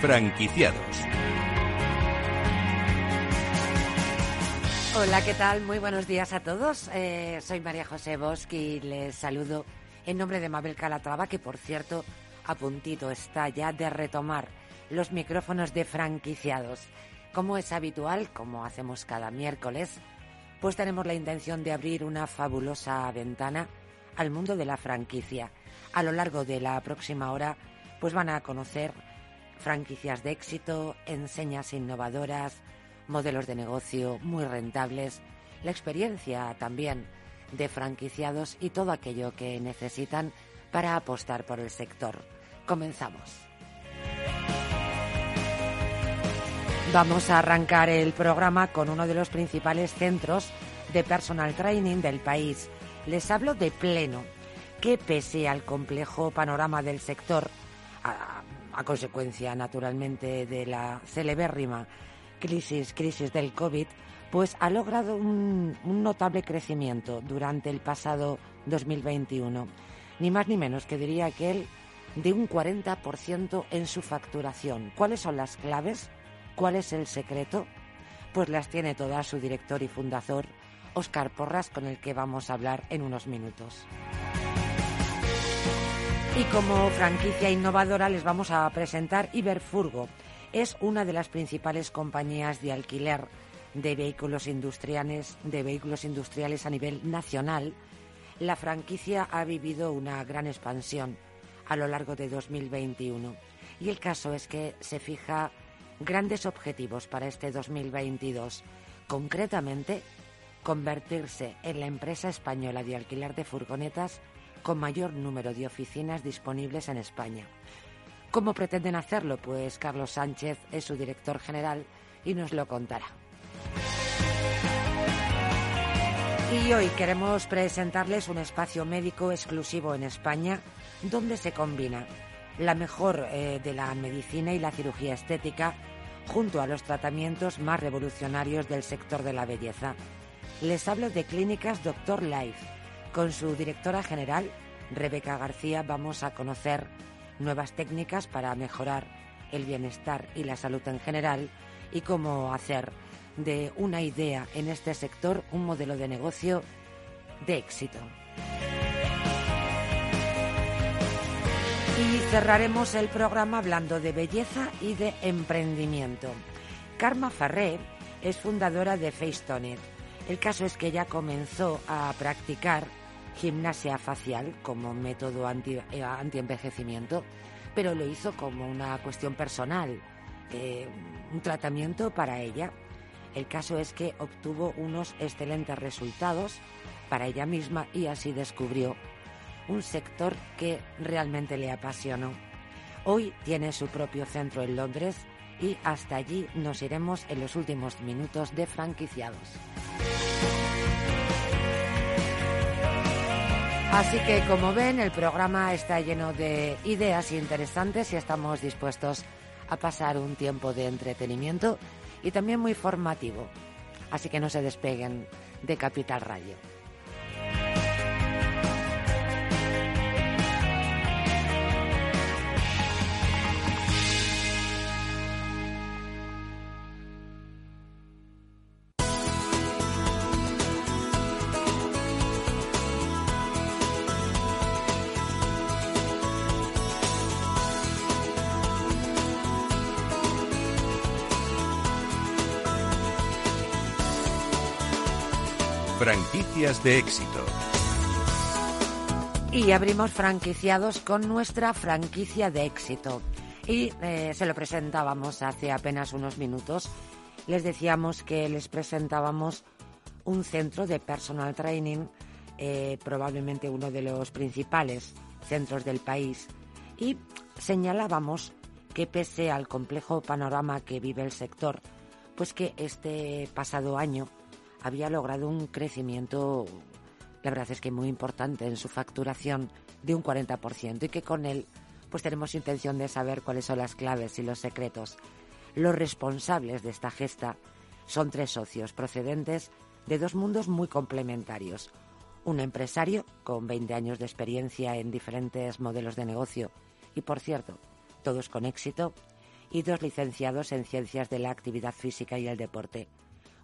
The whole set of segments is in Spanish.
Franquiciados. Hola, ¿qué tal? Muy buenos días a todos. Eh, soy María José Bosch y les saludo en nombre de Mabel Calatrava, que por cierto a puntito está ya de retomar los micrófonos de franquiciados. Como es habitual, como hacemos cada miércoles, pues tenemos la intención de abrir una fabulosa ventana al mundo de la franquicia. A lo largo de la próxima hora, pues van a conocer franquicias de éxito, enseñas innovadoras, modelos de negocio muy rentables, la experiencia también de franquiciados y todo aquello que necesitan para apostar por el sector. Comenzamos. Vamos a arrancar el programa con uno de los principales centros de personal training del país. Les hablo de Pleno, que pese al complejo panorama del sector, consecuencia naturalmente de la celebérrima crisis, crisis del COVID, pues ha logrado un, notable crecimiento durante el pasado 2021. Ni más ni menos que diría que de un 40% en su facturación. ¿Cuáles son las claves? ¿Cuál es el secreto? Pues las tiene todas su director y fundador, Óscar Porras, con el que vamos a hablar en unos minutos. Y como franquicia innovadora les vamos a presentar Iberfurgo. Es una de las principales compañías de alquiler de vehículos industriales, de vehículos industriales a nivel nacional. La franquicia ha vivido una gran expansión a lo largo de 2021. Y el caso es que se fija grandes objetivos para este 2022. Concretamente, convertirse en la empresa española de alquiler de furgonetas con mayor número de oficinas disponibles en España. ¿Cómo pretenden hacerlo? Pues Carlos Sánchez es su director general y nos lo contará. Y hoy queremos presentarles un espacio médico exclusivo en España donde se combina la mejor eh, de la medicina y la cirugía estética junto a los tratamientos más revolucionarios del sector de la belleza. Les hablo de Clínicas Doctor Life. Con su directora general, Rebeca García, vamos a conocer nuevas técnicas para mejorar el bienestar y la salud en general y cómo hacer de una idea en este sector un modelo de negocio de éxito. Y cerraremos el programa hablando de belleza y de emprendimiento. Karma Farré es fundadora de Facetonet. El caso es que ella comenzó a practicar gimnasia facial como método eh, envejecimiento pero lo hizo como una cuestión personal, eh, un tratamiento para ella. El caso es que obtuvo unos excelentes resultados para ella misma y así descubrió un sector que realmente le apasionó. Hoy tiene su propio centro en Londres y hasta allí nos iremos en los últimos minutos de franquiciados. Así que como ven, el programa está lleno de ideas interesantes y estamos dispuestos a pasar un tiempo de entretenimiento y también muy formativo. Así que no se despeguen de Capital Radio. De éxito. Y abrimos franquiciados con nuestra franquicia de éxito. Y eh, se lo presentábamos hace apenas unos minutos. Les decíamos que les presentábamos un centro de personal training, eh, probablemente uno de los principales centros del país. Y señalábamos que pese al complejo panorama que vive el sector, pues que este pasado año había logrado un crecimiento, la verdad es que muy importante en su facturación de un 40% y que con él pues tenemos intención de saber cuáles son las claves y los secretos. Los responsables de esta gesta son tres socios procedentes de dos mundos muy complementarios. Un empresario con 20 años de experiencia en diferentes modelos de negocio y, por cierto, todos con éxito, y dos licenciados en Ciencias de la Actividad Física y el Deporte.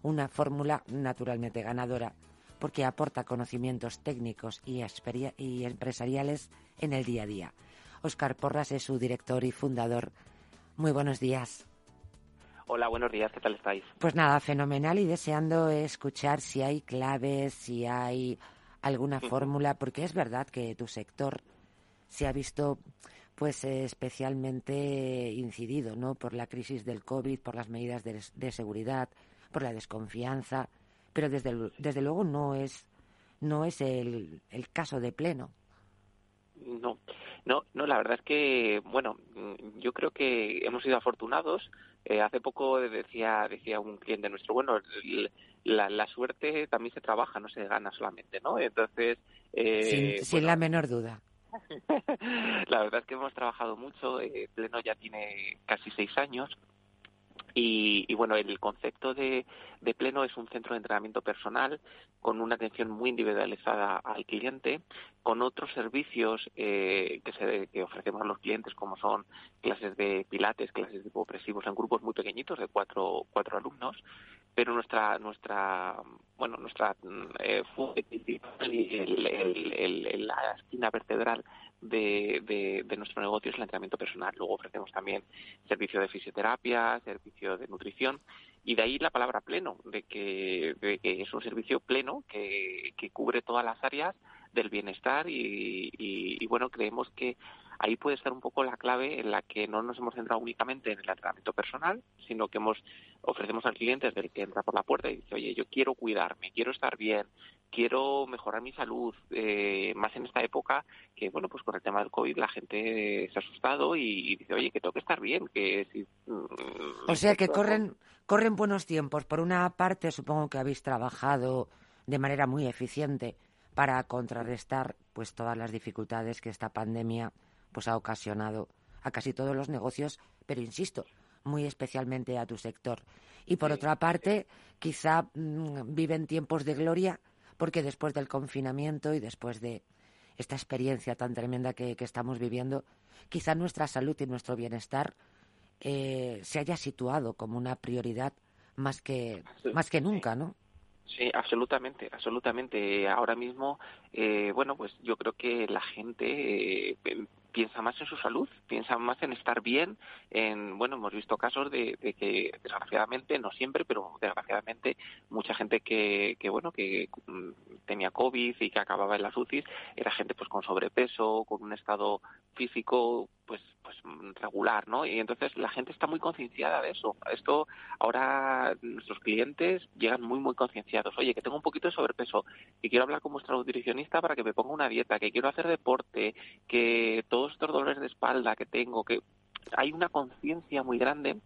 Una fórmula naturalmente ganadora porque aporta conocimientos técnicos y, y empresariales en el día a día. Óscar Porras es su director y fundador. Muy buenos días. Hola, buenos días, ¿qué tal estáis? Pues nada, fenomenal y deseando escuchar si hay claves, si hay alguna fórmula, porque es verdad que tu sector se ha visto pues especialmente incidido, ¿no? Por la crisis del COVID, por las medidas de, seguridad, por la desconfianza, pero desde, desde luego no es no es el, el caso de pleno. No, no, no, la verdad es que, bueno, yo creo que hemos sido afortunados. Eh, hace poco decía decía un cliente nuestro, bueno, la, la, suerte también se trabaja, no se gana solamente, ¿no? Entonces... Eh, sin, la menor duda. la verdad es que hemos trabajado mucho. Eh, Pleno ya tiene casi seis años y, bueno, el concepto de, Pleno es un centro de entrenamiento personal con una atención muy individualizada al cliente, con otros servicios eh, que, se, que ofrecemos a los clientes, como son clases de pilates, clases de hipopresivos en grupos muy pequeñitos de cuatro, cuatro alumnos, pero nuestra nuestra bueno nuestra eh, el, la espina vertebral de, de, nuestro negocio es el entrenamiento personal. Luego ofrecemos también servicio de fisioterapia, servicio de nutrición y de ahí la palabra pleno, de que, es un servicio pleno que, que, cubre todas las áreas del bienestar y, y, bueno, creemos que ahí puede estar un poco la clave en la que no nos hemos centrado únicamente en el entrenamiento personal, sino que hemos ofrecemos al cliente desde el que entra por la puerta y dice, oye, yo quiero cuidarme, quiero estar bien, quiero mejorar mi salud, eh, más en esta época que, bueno, pues con el tema del COVID la gente se ha asustado y, dice, oye, que tengo que estar bien, que si... Mm, o sea que corren, corren buenos tiempos. Por una parte, supongo que habéis trabajado de manera muy eficiente para contrarrestar pues todas las dificultades que esta pandemia pues ha ocasionado a casi todos los negocios, pero insisto, muy especialmente a tu sector. Y por otra parte, quizá mm, viven tiempos de gloria porque después del confinamiento y después de esta experiencia tan tremenda que, estamos viviendo, quizá nuestra salud y nuestro bienestar eh, se haya situado como una prioridad más que, más que nunca, ¿no? Sí, absolutamente, absolutamente. Ahora mismo, eh, bueno, pues yo creo que la gente eh, piensa más en su salud, piensa más en estar bien. En, bueno, hemos visto casos de, que, desgraciadamente, no siempre, pero desgraciadamente, mucha gente que, que, bueno, que mm, tenía COVID y que acababa en las UCI era gente pues con sobrepeso, con un estado físico pues pues regular, ¿no? Y entonces la gente está muy concienciada de eso. Esto ahora nuestros clientes llegan muy muy concienciados. Oye, que tengo un poquito de sobrepeso, que quiero hablar con vuestro nutricionista para que me ponga una dieta, que quiero hacer deporte, que todos estos dolores de espalda que tengo, que hay una conciencia muy grande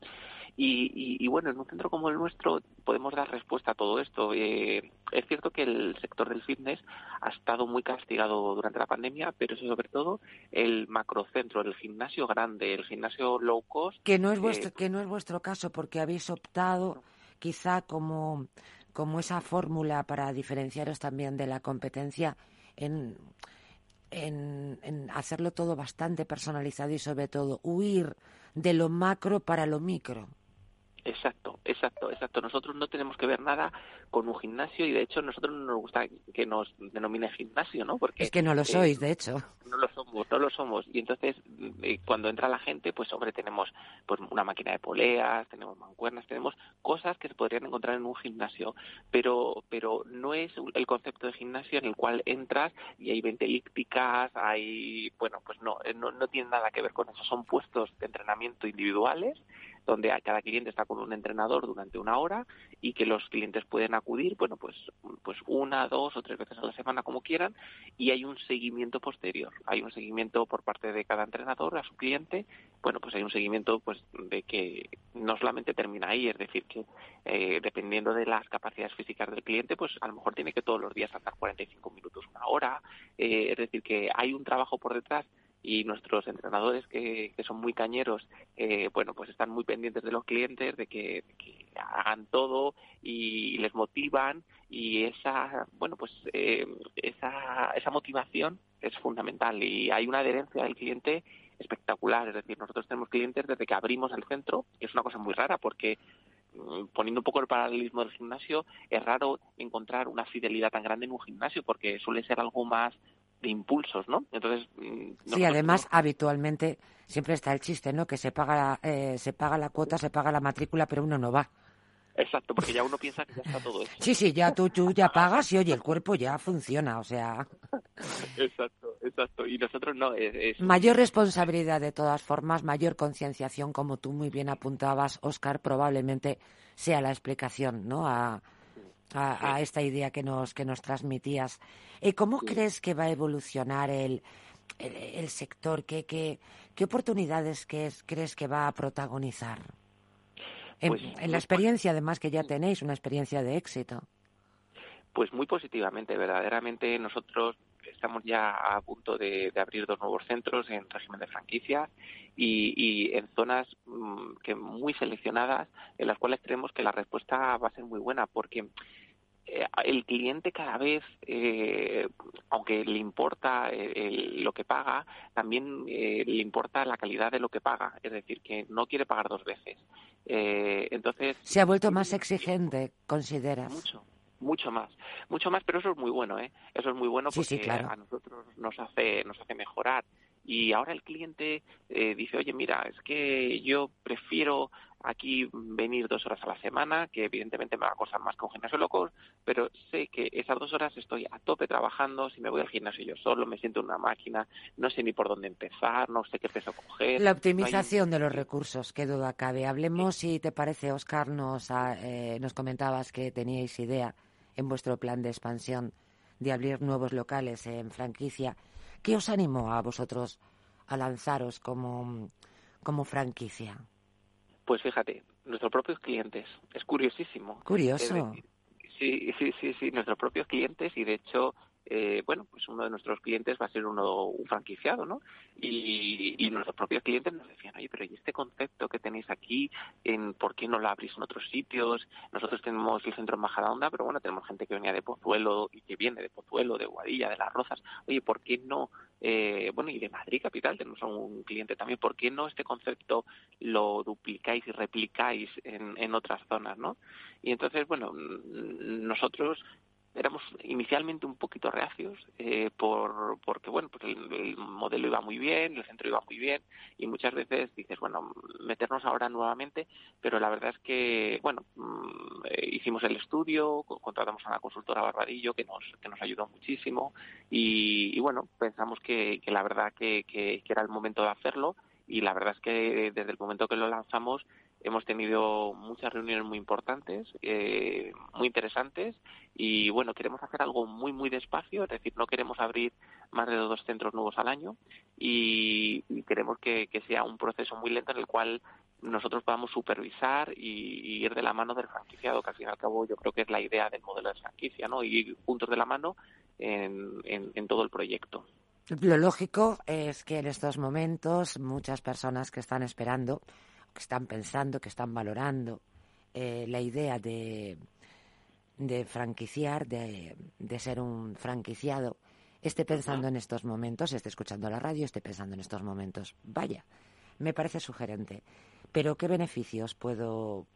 y, bueno, en un centro como el nuestro podemos dar respuesta a todo esto. Eh, es cierto que el sector del fitness ha estado muy castigado durante la pandemia, pero sobre todo el macrocentro, el gimnasio grande, el gimnasio low cost. Que no es vuestro, eh, que no es vuestro caso, porque habéis optado quizá como, como esa fórmula para diferenciaros también de la competencia en, en, en hacerlo todo bastante personalizado y sobre todo huir de lo macro para lo micro. Exacto, exacto, exacto. Nosotros no tenemos que ver nada con un gimnasio y de hecho nosotros no nos gusta que nos denomine gimnasio, ¿no? Porque es que no lo sois, eh, de hecho. No lo somos, no lo somos. Y entonces eh, cuando entra la gente, pues hombre, tenemos pues una máquina de poleas, tenemos mancuernas, tenemos cosas que se podrían encontrar en un gimnasio, pero pero no es el concepto de gimnasio en el cual entras y hay 20 elípticas, hay bueno, pues no, eh, no no tiene nada que ver con eso. Son puestos de entrenamiento individuales donde cada cliente está con un entrenador durante una hora y que los clientes pueden acudir, bueno, pues, pues una, dos o tres veces a la semana como quieran y hay un seguimiento posterior. Hay un seguimiento por parte de cada entrenador a su cliente. Bueno, pues hay un seguimiento pues de que no solamente termina ahí, es decir, que eh, dependiendo de las capacidades físicas del cliente, pues a lo mejor tiene que todos los días andar 45 minutos, una hora. Eh, es decir, que hay un trabajo por detrás y nuestros entrenadores que, que son muy cañeros, eh, bueno, pues están muy pendientes de los clientes, de que, hagan todo y les motivan y esa, bueno, pues eh, esa, esa motivación es fundamental y hay una adherencia del cliente espectacular. Es decir, nosotros tenemos clientes desde que abrimos el centro, que es una cosa muy rara porque mm, poniendo un poco el paralelismo del gimnasio, es raro encontrar una fidelidad tan grande en un gimnasio porque suele ser algo más de impulsos, ¿no? Entonces, mm, sí, además habitualmente siempre está el chiste, ¿no? Que se paga eh, se paga la cuota, se paga la matrícula, pero uno no va. Exacto, porque ya uno piensa que ya está todo eso. Sí, sí, ya tú, tú ya pagas y oye, el cuerpo ya funciona, o sea. Exacto, exacto. Y nosotros no. Es, Mayor responsabilidad de todas formas, mayor concienciación, como tú muy bien apuntabas, Oscar, probablemente sea la explicación, ¿no? A, a, esta idea que nos, que nos transmitías. ¿Y ¿Cómo crees que va a evolucionar el, el, sector? ¿Qué, qué, qué oportunidades crees que va a protagonizar? Pues en, la experiencia, además, que ya tenéis, una experiencia de éxito. Pues muy positivamente, verdaderamente nosotros estamos ya a punto de, abrir dos nuevos centros en régimen de franquicia y, en zonas mm, que muy seleccionadas en las cuales creemos que la respuesta va a ser muy buena porque eh, el cliente cada vez, eh, aunque le importa lo que paga, también eh, le importa la calidad de lo que paga, es decir, que no quiere pagar dos veces. entonces se ha vuelto más exigente, consideras. Mucho, mucho más, mucho más, pero eso es muy bueno, ¿eh? Eso es muy bueno porque a nosotros nos hace nos hace mejorar y ahora el cliente dice, oye, mira, es que yo prefiero aquí venir dos horas a la semana, que evidentemente me va a costar más que un gimnasio loco, pero sé que esas dos horas estoy a tope trabajando, si me voy al gimnasio yo solo, me siento en una máquina, no sé ni por dónde empezar, no sé qué peso coger. La optimización de los recursos, qué duda cabe. Hablemos, si te parece, Oscar, nos, eh, nos comentabas que teníais idea en vuestro plan de expansión de abrir nuevos locales en franquicia. ¿Qué os animó a vosotros a lanzaros como, como franquicia? Pues fíjate, nuestros propios clientes. Es curiosísimo. Curioso. sí, sí, sí, sí, nuestros propios clientes y de hecho eh, bueno, pues uno de nuestros clientes va a ser uno un franquiciado, ¿no? Y, nuestros propios clientes nos decían, oye, pero ¿y este concepto que tenéis aquí, en por qué no lo abrís en otros sitios? Nosotros tenemos el centro en Majadahonda, pero bueno, tenemos gente que venía de Pozuelo y que viene de Pozuelo, de Guadilla, de Las Rozas. Oye, ¿por qué no? Eh, bueno, y de Madrid capital tenemos un cliente también. ¿Por qué no este concepto lo duplicáis y replicáis en, en otras zonas, no? Y entonces, bueno, nosotros éramos inicialmente un poquito reacios eh, por porque bueno pues el, modelo iba muy bien el centro iba muy bien y muchas veces dices bueno meternos ahora nuevamente pero la verdad es que bueno mm, eh, hicimos el estudio contratamos a una consultora Barbadillo que nos que nos ayudó muchísimo y, bueno pensamos que, que la verdad que, que era el momento de hacerlo y la verdad es que desde el momento que lo lanzamos Hemos tenido muchas reuniones muy importantes, eh, muy interesantes y bueno, queremos hacer algo muy, muy despacio, es decir, no queremos abrir más de dos centros nuevos al año y, queremos que, sea un proceso muy lento en el cual nosotros podamos supervisar y, ir de la mano del franquiciado, que al fin y al cabo yo creo que es la idea del modelo de franquicia, ¿no? Y juntos de la mano en, en todo el proyecto. Lo lógico es que en estos momentos muchas personas que están esperando que están pensando, que están valorando eh, la idea de, de franquiciar, de, de, ser un franquiciado, esté pensando en estos momentos, esté escuchando la radio, esté pensando en estos momentos. Vaya, me parece sugerente. Pero ¿qué beneficios puedo,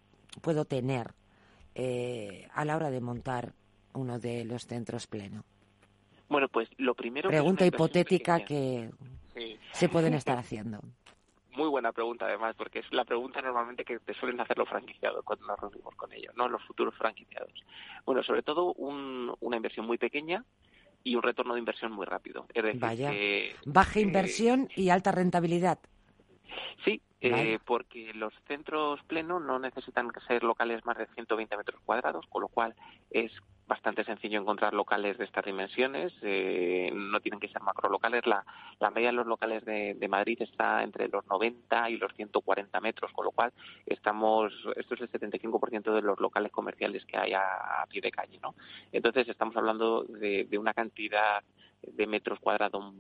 puedo tener eh, a la hora de montar uno de los centros pleno? Bueno, pues lo primero. Pregunta hipotética que se pueden estar haciendo. Muy buena pregunta, además, porque es la pregunta normalmente que te suelen hacer los franquiciados cuando nos reunimos con ellos, ¿no? Los futuros franquiciados. Bueno, sobre todo una inversión muy pequeña y un retorno de inversión muy rápido. Es decir, Vaya. Baja inversión y alta rentabilidad. Sí, eh, porque los centros plenos no necesitan ser locales más de 120 metros cuadrados, con lo cual es bastante sencillo encontrar locales de estas dimensiones, eh, no tienen que ser macro locales. La, la media de los locales de, Madrid está entre los 90 y los 140 metros, con lo cual estamos, esto es el 75% de los locales comerciales que hay a, pie de calle, ¿no? Entonces estamos hablando de, de una cantidad de metros cuadrados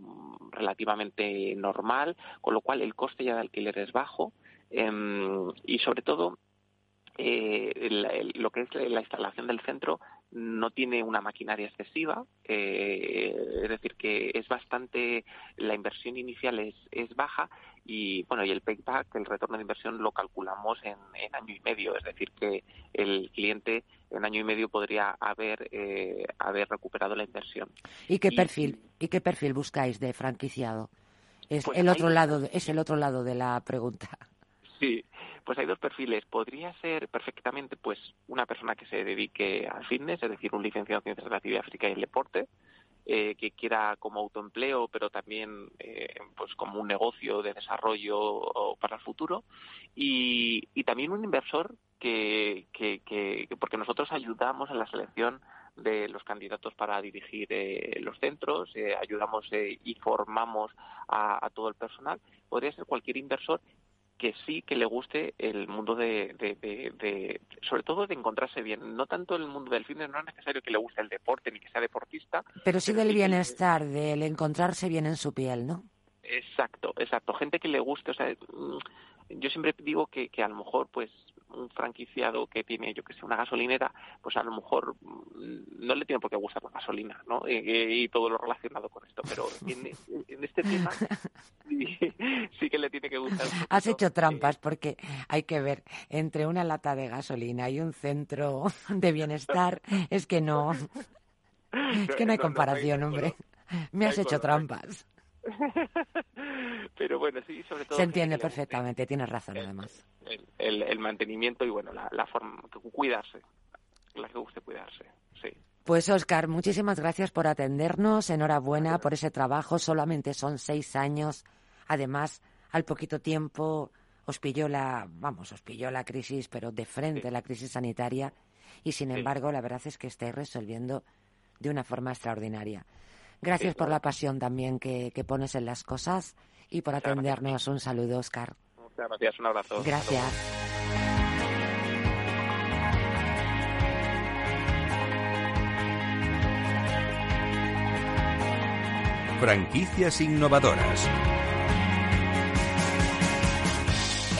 relativamente normal, con lo cual el coste ya de alquiler es bajo em, y sobre todo eh, lo que es la instalación del centro no tiene una maquinaria excesiva, eh, es decir, que es bastante, la inversión inicial es, es baja y bueno y el payback el retorno de inversión lo calculamos en, año y medio es decir que el cliente en año y medio podría haber eh, haber recuperado la inversión. Y qué perfil y qué perfil buscáis de franquiciado es pues el otro lado es el otro lado de la pregunta sí pues hay dos perfiles. Podría ser perfectamente pues una persona que se dedique al fitness, es decir, un licenciado en ciencias de la actividad física y el deporte, eh, que quiera como autoempleo, pero también eh, pues como un negocio de desarrollo para el futuro, y, y también un inversor que, que, que, porque nosotros ayudamos en la selección de los candidatos para dirigir eh, los centros, ayudamos y formamos a, a, todo el personal. Podría ser cualquier inversor que sí que le guste el mundo de, de, sobre todo de encontrarse bien. No tanto el mundo del fitness, no es necesario que le guste el deporte ni que sea deportista. Pero sí del bienestar, del encontrarse bien en su piel, ¿no? Exacto, exacto. Gente que le guste, o sea, mm, yo siempre digo que, que a lo mejor, pues, un franquiciado que tiene, yo que sé, una gasolinera, pues a lo mejor mm, no le tiene por qué gustar la gasolina, ¿no? Y, todo lo relacionado con esto, pero en, este tema sí, que le tiene que gustar. Has hecho trampas porque hay que ver entre una lata de gasolina y un centro de bienestar, es que no, es que no hay comparación, hombre. Me has hecho trampas. Pero bueno, sí, sobre todo... Se entiende perfectamente, tienes razón además. El, mantenimiento y bueno, la, forma, cuidarse, la que guste cuidarse, sí. Pues Oscar, muchísimas gracias por atendernos, enhorabuena por ese trabajo, solamente son seis años, además al poquito tiempo os pilló la, vamos, os pilló la crisis, pero de frente la crisis sanitaria y sin embargo la verdad es que estáis resolviendo de una forma extraordinaria. Gracias por la pasión también que, pones en las cosas y por atendernos. Un saludo, Oscar. Muchas gracias, un abrazo. Gracias. Franquicias innovadoras.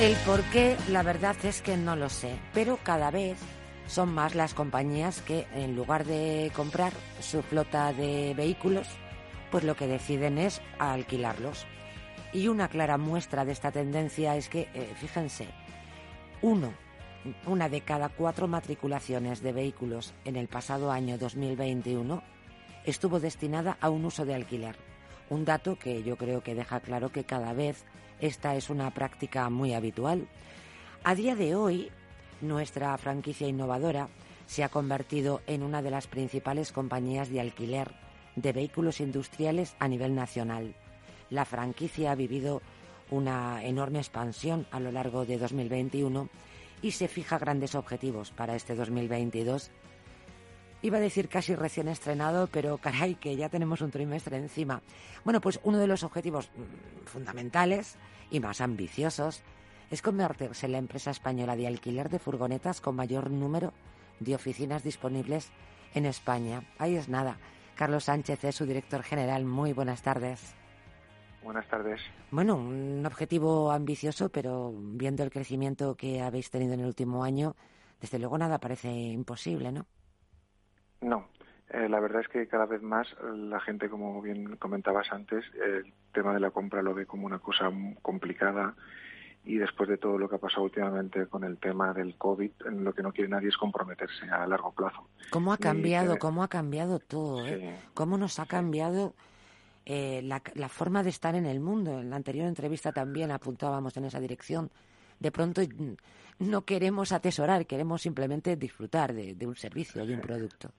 El por qué, la verdad es que no lo sé, pero cada vez son más las compañías que en lugar de comprar su flota de vehículos, pues lo que deciden es alquilarlos. Y una clara muestra de esta tendencia es que, eh, fíjense, uno, una de cada cuatro matriculaciones de vehículos en el pasado año 2021 estuvo destinada a un uso de alquiler. Un dato que yo creo que deja claro que cada vez esta es una práctica muy habitual. A día de hoy, nuestra franquicia innovadora se ha convertido en una de las principales compañías de alquiler de vehículos industriales a nivel nacional. La franquicia ha vivido una enorme expansión a lo largo de 2021 y se fija grandes objetivos para este 2022. Iba a decir casi recién estrenado, pero caray, que ya tenemos un trimestre encima. Bueno, pues uno de los objetivos mm, fundamentales y más ambiciosos es convertirse en la empresa española de alquiler de furgonetas con mayor número de oficinas disponibles en España. Ahí es nada. Carlos Sánchez es su director general. Muy buenas tardes. Buenas tardes. Bueno, un objetivo ambicioso, pero viendo el crecimiento que habéis tenido en el último año, desde luego nada parece imposible, ¿no? No. Eh, la verdad es que cada vez más la gente, como bien comentabas antes, el tema de la compra lo ve como una cosa complicada y después de todo lo que ha pasado últimamente con el tema del COVID, lo que no quiere nadie es comprometerse a largo plazo. ¿Cómo ha cambiado, cómo ha cambiado todo? Eh? ¿Cómo nos ha cambiado eh, la, forma de estar en el mundo? En la anterior entrevista también apuntábamos en esa dirección. De pronto no queremos atesorar, queremos simplemente disfrutar de, un servicio, de un producto.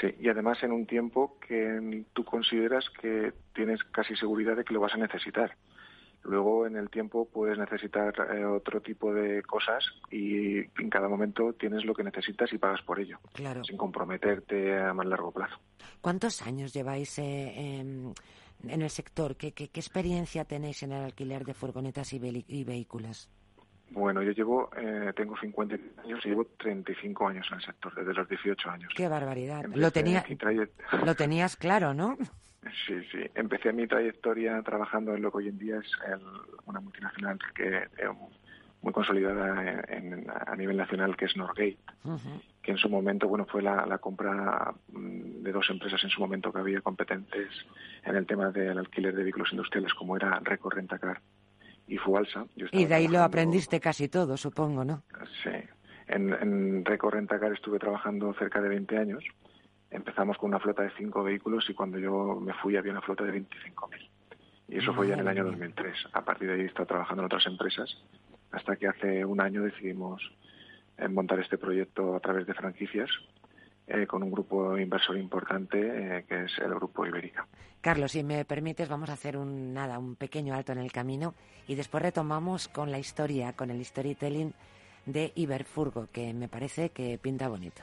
Sí, y además en un tiempo que tú consideras que tienes casi seguridad de que lo vas a necesitar. Luego, en el tiempo, puedes necesitar eh, otro tipo de cosas y en cada momento tienes lo que necesitas y pagas por ello, claro. sin comprometerte a más largo plazo. ¿Cuántos años lleváis eh, en el sector? ¿Qué, experiencia tenéis en el alquiler de furgonetas y, vehículos? Bueno, yo llevo, eh, tengo 50 años y llevo 35 años en el sector, desde los 18 años. ¡Qué barbaridad! lo, tenía, lo tenías claro, ¿no? Sí, sí. Empecé mi trayectoria trabajando en lo que hoy en día es una multinacional que eh, muy consolidada a nivel nacional, que es Norgate, que en su momento bueno fue la, compra mm, de dos empresas en su momento que había competentes en el tema del alquiler de vehículos industriales, como era Record Rentacar y Fualsa. y de ahí lo aprendiste casi todo, supongo, ¿no? Sí. En, en Rentacar estuve trabajando cerca de 20 años. Empezamos con una flota de cinco vehículos y cuando yo me fui había una flota de 25.000. Y eso fue ya en el año 2003. A partir de ahí he estado trabajando en otras empresas hasta que hace un año decidimos eh, montar este proyecto a través de franquicias eh, con un grupo inversor importante eh, que es el grupo Ibérica. Carlos, si me permites, vamos a hacer un nada, un pequeño alto en el camino y después retomamos con la historia, con el storytelling de Iberfurgo, que me parece que pinta bonito.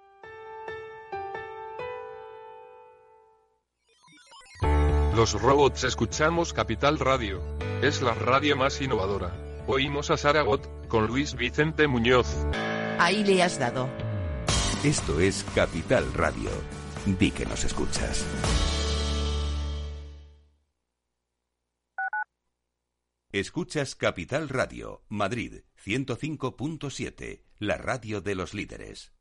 Los robots escuchamos Capital Radio. Es la radio más innovadora. Oímos a Saragot, con Luis Vicente Muñoz. Ahí le has dado. Esto es Capital Radio. Di que nos escuchas. Escuchas Capital Radio, Madrid 105.7, la radio de los líderes.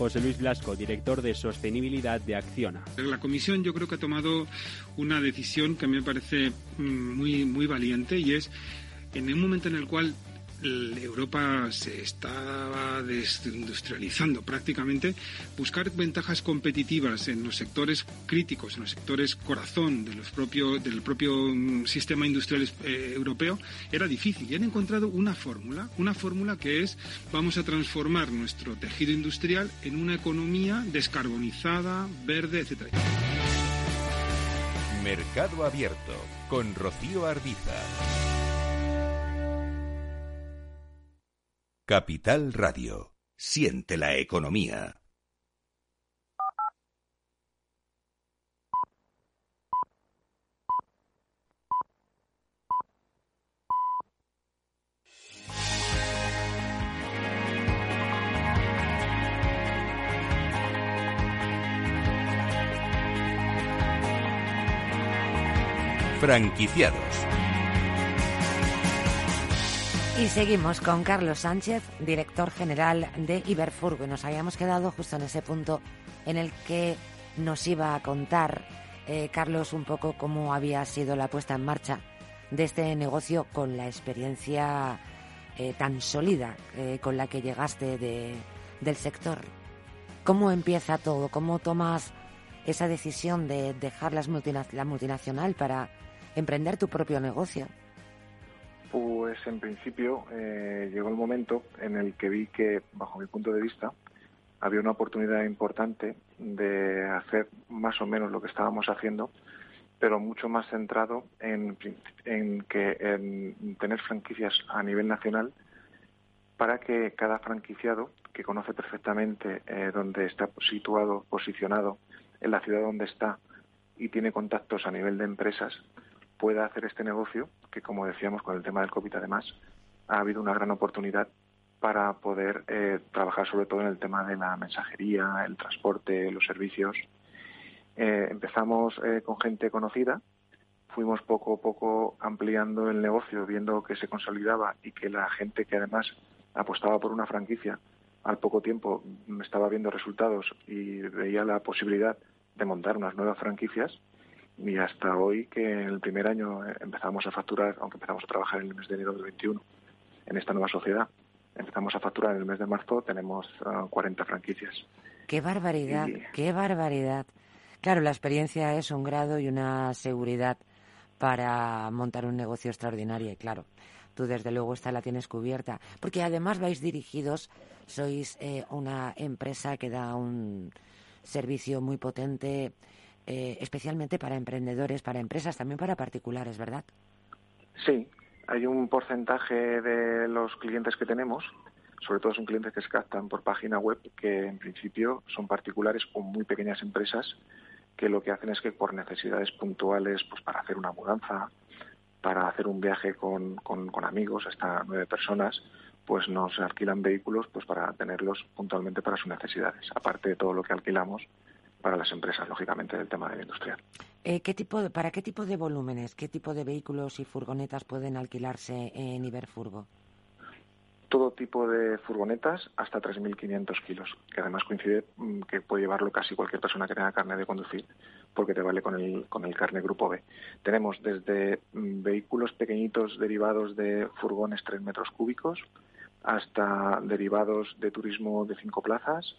José Luis Blasco, director de Sostenibilidad de Acciona. La comisión yo creo que ha tomado una decisión que a mí me parece mm, muy, muy valiente y es en un momento en el cual Europa se estaba desindustrializando prácticamente, buscar ventajas competitivas en los sectores críticos, en los sectores corazón propios, del propio mm, sistema industrial eh, europeo era difícil. Y han encontrado una fórmula, una fórmula que es vamos a transformar nuestro tejido industrial en una economía descarbonizada, verde, etc. Mercado Abierto con Rocío Arbiza. Capital Radio. Siente la economía. Franquiciados. Y seguimos con Carlos Sánchez, director general de Iberfurgo. Y nos habíamos quedado justo en ese punto en el que nos iba a contar, eh, Carlos, un poco cómo había sido la puesta en marcha de este negocio con la experiencia eh, tan sólida eh, con la que llegaste de, del sector. ¿Cómo empieza todo? ¿Cómo tomas esa decisión de dejar la multinacional para emprender tu propio negocio? Pues en principio eh, llegó el momento en el que vi que, bajo mi punto de vista, había una oportunidad importante de hacer más o menos lo que estábamos haciendo, pero mucho más centrado en, que en tener franquicias a nivel nacional para que cada franquiciado que conoce perfectamente eh, dónde está situado, posicionado en la ciudad donde está y tiene contactos a nivel de empresas, pueda hacer este negocio, que como decíamos con el tema del COVID además, ha habido una gran oportunidad para poder eh, trabajar sobre todo en el tema de la mensajería, el transporte, los servicios. Eh, empezamos eh, con gente conocida, fuimos poco a poco ampliando el negocio, viendo que se consolidaba y que la gente que además apostaba por una franquicia al poco tiempo estaba viendo resultados y veía la posibilidad de montar unas nuevas franquicias y hasta hoy que en el primer año empezamos a facturar, aunque empezamos a trabajar en el mes de enero del 21 en esta nueva sociedad, empezamos a facturar en el mes de marzo, tenemos 40 ah, franquicias. ¡Qué barbaridad! ¡Qué barbaridad! Claro, la experiencia es un grado y una seguridad para montar un negocio extraordinario y claro, tú desde luego esta la tienes cubierta, porque además vais dirigidos, sois eh, una empresa que da un servicio muy potente, eh, especialmente para emprendedores, para empresas, también para particulares, ¿verdad? Sí, hay un porcentaje de los clientes que tenemos, sobre todo son clientes que se captan por página web, que en principio son particulares o muy pequeñas empresas que lo que hacen es que por necesidades puntuales, pues para hacer una mudanza, para hacer un viaje con, con, amigos, hasta nueve personas, pues nos alquilan vehículos pues para tenerlos puntualmente para sus necesidades, aparte de todo lo que alquilamos para las empresas, lógicamente, del tema de la industrial. Eh, ¿qué tipo ¿Para qué tipo de volúmenes, qué tipo de vehículos y furgonetas pueden alquilarse en Iberfurgo? Todo tipo de furgonetas hasta 3.500 kilos, que además coincide mm, que puede llevarlo casi cualquier persona que tenga carne de conducir, porque te vale con el, con el carne grupo B. Tenemos desde mm, vehículos pequeñitos derivados de furgones 3 metros cúbicos hasta derivados de turismo de 5 plazas,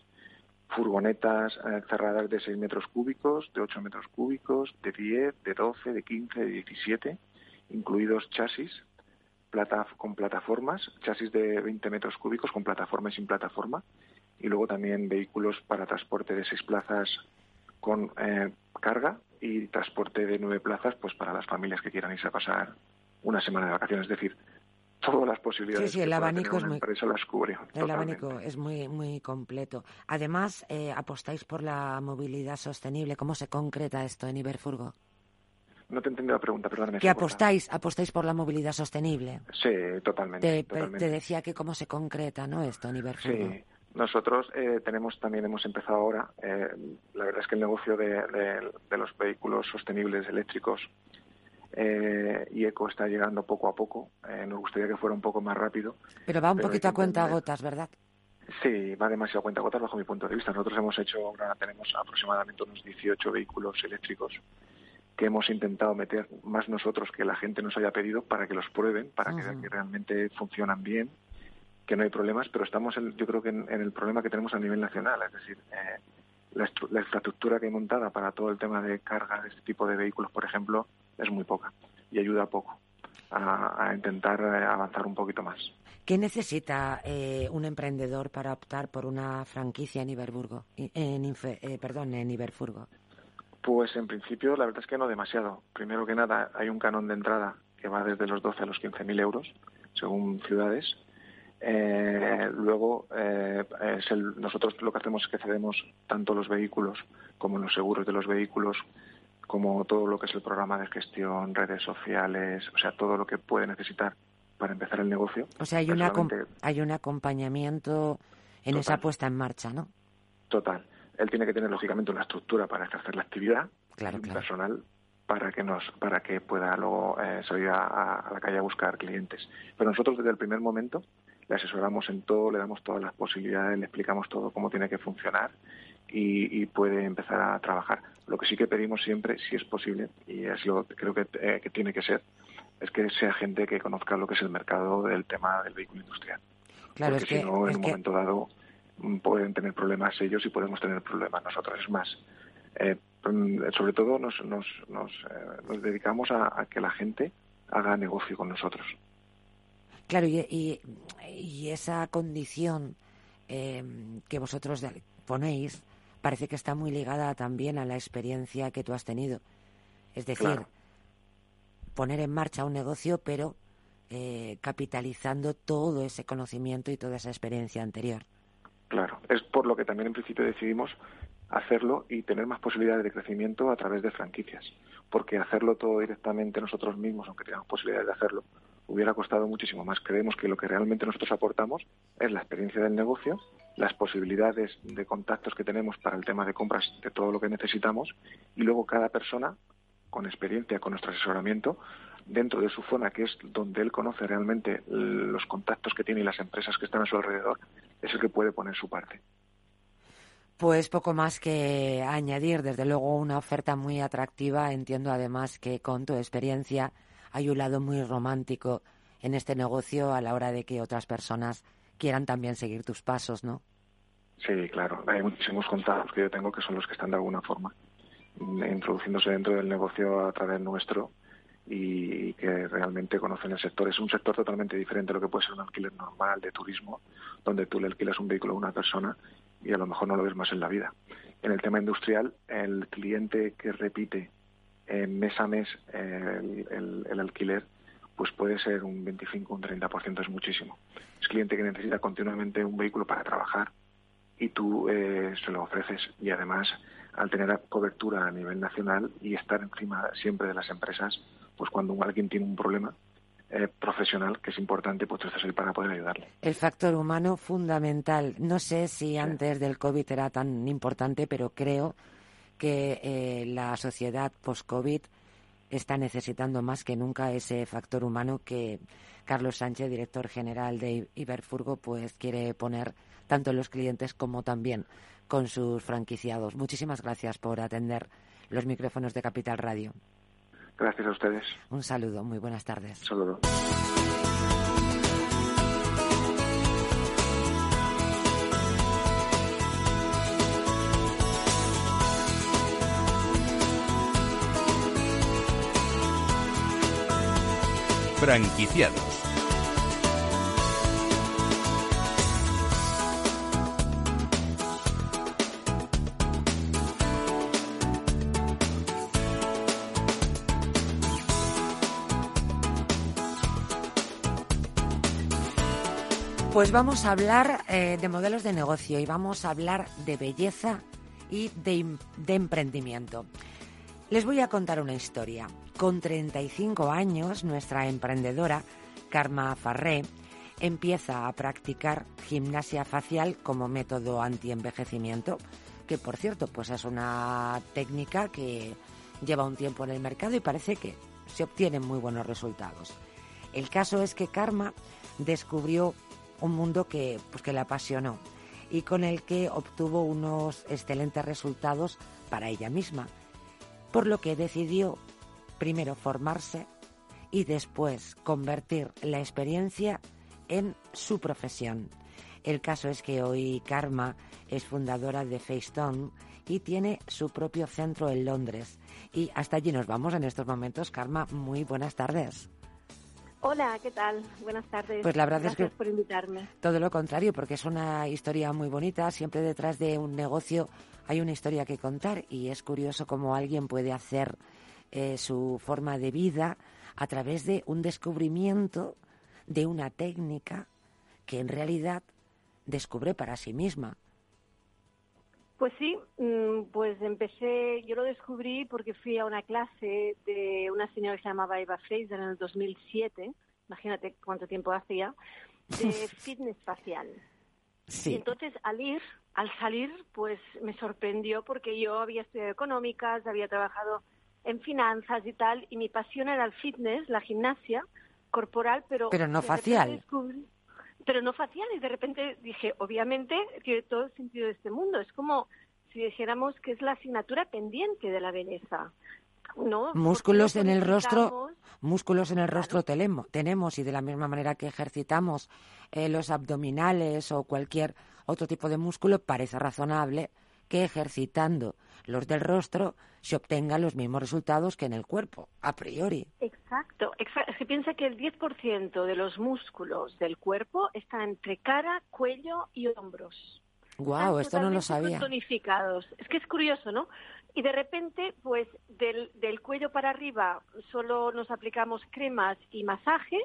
furgonetas eh, cerradas de 6 metros cúbicos, de 8 metros cúbicos, de 10, de 12, de 15, de 17, incluidos chasis con plataformas, chasis de 20 metros cúbicos con plataforma y sin plataforma, y luego también vehículos para transporte de 6 plazas con eh, carga y transporte de 9 plazas pues para las familias que quieran irse a pasar una semana de vacaciones. Es decir, todas las posibilidades. Sí, sí, el abanico es muy. las cubre, el abanico es muy, muy completo. Además, eh, apostáis por la movilidad sostenible. ¿Cómo se concreta esto en Iberfurgo? No te entiendo la pregunta, perdóname. Que apostáis, apostáis por la movilidad sostenible. Sí, totalmente. Te, decía que cómo se concreta, ¿no? Esto en Iberfurgo. Sí. Nosotros eh, tenemos también hemos empezado ahora. Eh, la verdad es que el negocio de, de los vehículos sostenibles eléctricos eh, y ECO está llegando poco a poco. Eh, nos gustaría que fuera un poco más rápido. Pero va un poquito a cuenta gotas, ¿verdad? Sí, va demasiado a cuenta gotas bajo mi punto de vista. Nosotros hemos hecho, ahora tenemos aproximadamente unos 18 vehículos eléctricos que hemos intentado meter más nosotros que la gente nos haya pedido para que los prueben, para que vean que realmente funcionan bien, que no hay problemas, pero estamos, yo creo que en, el problema que tenemos a nivel nacional, es decir, eh, la, la, infraestructura que hay montada para todo el tema de carga de este tipo de vehículos, por ejemplo, es muy poca y ayuda poco a, intentar eh, avanzar un poquito más. ¿Qué necesita eh, un emprendedor para optar por una franquicia en Iberburgo, en, eh, perdón, en Iberfurgo? Pues en principio la verdad es que no demasiado. Primero que nada hay un canon de entrada que va desde los 12 a los 15.000 euros, según ciudades. luego, es el, nosotros lo que hacemos es que cedemos tanto los vehículos como los seguros de los vehículos como todo lo que es el programa de gestión, redes sociales, o sea, todo lo que puede necesitar para empezar el negocio. O sea, hay, una hay un acompañamiento en esa puesta en marcha, ¿no? Total. Él tiene que tener, lógicamente, una estructura para ejercer la actividad, claro, personal para que nos para que pueda luego eh, salir a, la calle a buscar clientes. Pero nosotros desde el primer momento le asesoramos en todo, le damos todas las posibilidades, le explicamos todo cómo tiene que funcionar y, puede empezar a trabajar. Lo que sí que pedimos siempre, si es posible, y es lo creo que, eh, que tiene que ser, es que sea gente que conozca lo que es el mercado del tema del vehículo industrial. Claro, Porque si no, en un momento dado mm, pueden tener problemas ellos y podemos tener problemas nosotros. Es más, eh, mm, sobre todo nos, nos, nos, eh, nos dedicamos a, que la gente haga negocio con nosotros. Claro, y, y, esa condición eh, que vosotros ponéis parece que está muy ligada también a la experiencia que tú has tenido. Es decir, poner en marcha un negocio, pero eh, capitalizando todo ese conocimiento y toda esa experiencia anterior. Claro, es por lo que también en principio decidimos hacerlo y tener más posibilidades de crecimiento a través de franquicias, porque hacerlo todo directamente nosotros mismos, aunque tengamos posibilidades de hacerlo, hubiera costado muchísimo más. Creemos que lo que realmente nosotros aportamos es la experiencia del negocio, las posibilidades de contactos que tenemos para el tema de compras de todo lo que necesitamos y luego cada persona con experiencia, con nuestro asesoramiento, dentro de su zona, que es donde él conoce realmente los contactos que tiene y las empresas que están a su alrededor, es el que puede poner su parte. Pues poco más que añadir, desde luego una oferta muy atractiva. Entiendo además que con tu experiencia hay un lado muy romántico en este negocio a la hora de que otras personas quieran también seguir tus pasos, ¿no? Sí, claro. Hay muchísimos contactos que yo tengo que son los que están de alguna forma introduciéndose dentro del negocio a través nuestro y que realmente conocen el sector. Es un sector totalmente diferente a lo que puede ser un alquiler normal de turismo, donde tú le alquilas un vehículo a una persona y a lo mejor no lo ves más en la vida. En el tema industrial, el cliente que repite eh, mes a mes el, el, alquiler, pues puede ser un 25, un 30%, es muchísimo. Es cliente que necesita continuamente un vehículo para trabajar y tú eh, se lo ofreces y además al tener cobertura a nivel nacional y estar encima siempre de las empresas, pues cuando alguien tiene un problema eh, profesional, que es importante, pues tú estás ahí para poder ayudarle. El factor humano fundamental. No sé si antes del COVID era tan importante, pero creo que eh, la sociedad post-COVID está necesitando más que nunca ese factor humano que Carlos Sánchez, director general de Iberfurgo, pues quiere poner tanto en los clientes como también con sus franquiciados. Muchísimas gracias por atender los micrófonos de Capital Radio. Gracias a ustedes. Un saludo, muy buenas tardes. saludo. Franquiciados Pues vamos a hablar eh, de modelos de negocio y vamos a hablar de belleza y de, de, emprendimiento. Les voy a contar una historia. Con 35 años, nuestra emprendedora, Karma Farré, empieza a practicar gimnasia facial como método antienvejecimiento, que por cierto, pues es una técnica que lleva un tiempo en el mercado y parece que se obtienen muy buenos resultados. El caso es que Karma descubrió un mundo que, pues, que le apasionó y con el que obtuvo unos excelentes resultados para ella misma, por lo que decidió primero formarse y después convertir la experiencia en su profesión. El caso es que hoy Karma es fundadora de FaceTone y tiene su propio centro en Londres. Y hasta allí nos vamos en estos momentos. Karma, muy buenas tardes. Hola, ¿qué tal? Buenas tardes. Pues la verdad Gracias es que por invitarme. Todo lo contrario, porque es una historia muy bonita. Siempre detrás de un negocio hay una historia que contar y es curioso cómo alguien puede hacer eh, su forma de vida a través de un descubrimiento de una técnica que en realidad descubre para sí misma. Pues sí, mm, pues empecé, yo lo descubrí porque fui a una clase de una señora que se llamaba Eva Fraser en el 2007, imagínate cuánto tiempo hacía, de fitness facial. Sí. Y entonces al ir, al salir, pues me sorprendió porque yo había estudiado económicas, había trabajado en finanzas y tal, y mi pasión era el fitness, la gimnasia corporal, pero... Pero no facial. Pero no facial, y de repente dije, obviamente tiene todo el sentido de este mundo. Es como si dijéramos que es la asignatura pendiente de la belleza. ¿no? Músculos en el rostro, músculos en el rostro tenemos y de la misma manera que ejercitamos eh, los abdominales o cualquier otro tipo de músculo, parece razonable que ejercitando los del rostro se obtengan los mismos resultados que en el cuerpo, a priori. Exacto, exacto. Se piensa que el 10% de los músculos del cuerpo están entre cara, cuello y hombros. Wow, esto no lo sabía. Tonificados. Es que es curioso, ¿no? Y de repente, pues del, del cuello para arriba solo nos aplicamos cremas y masajes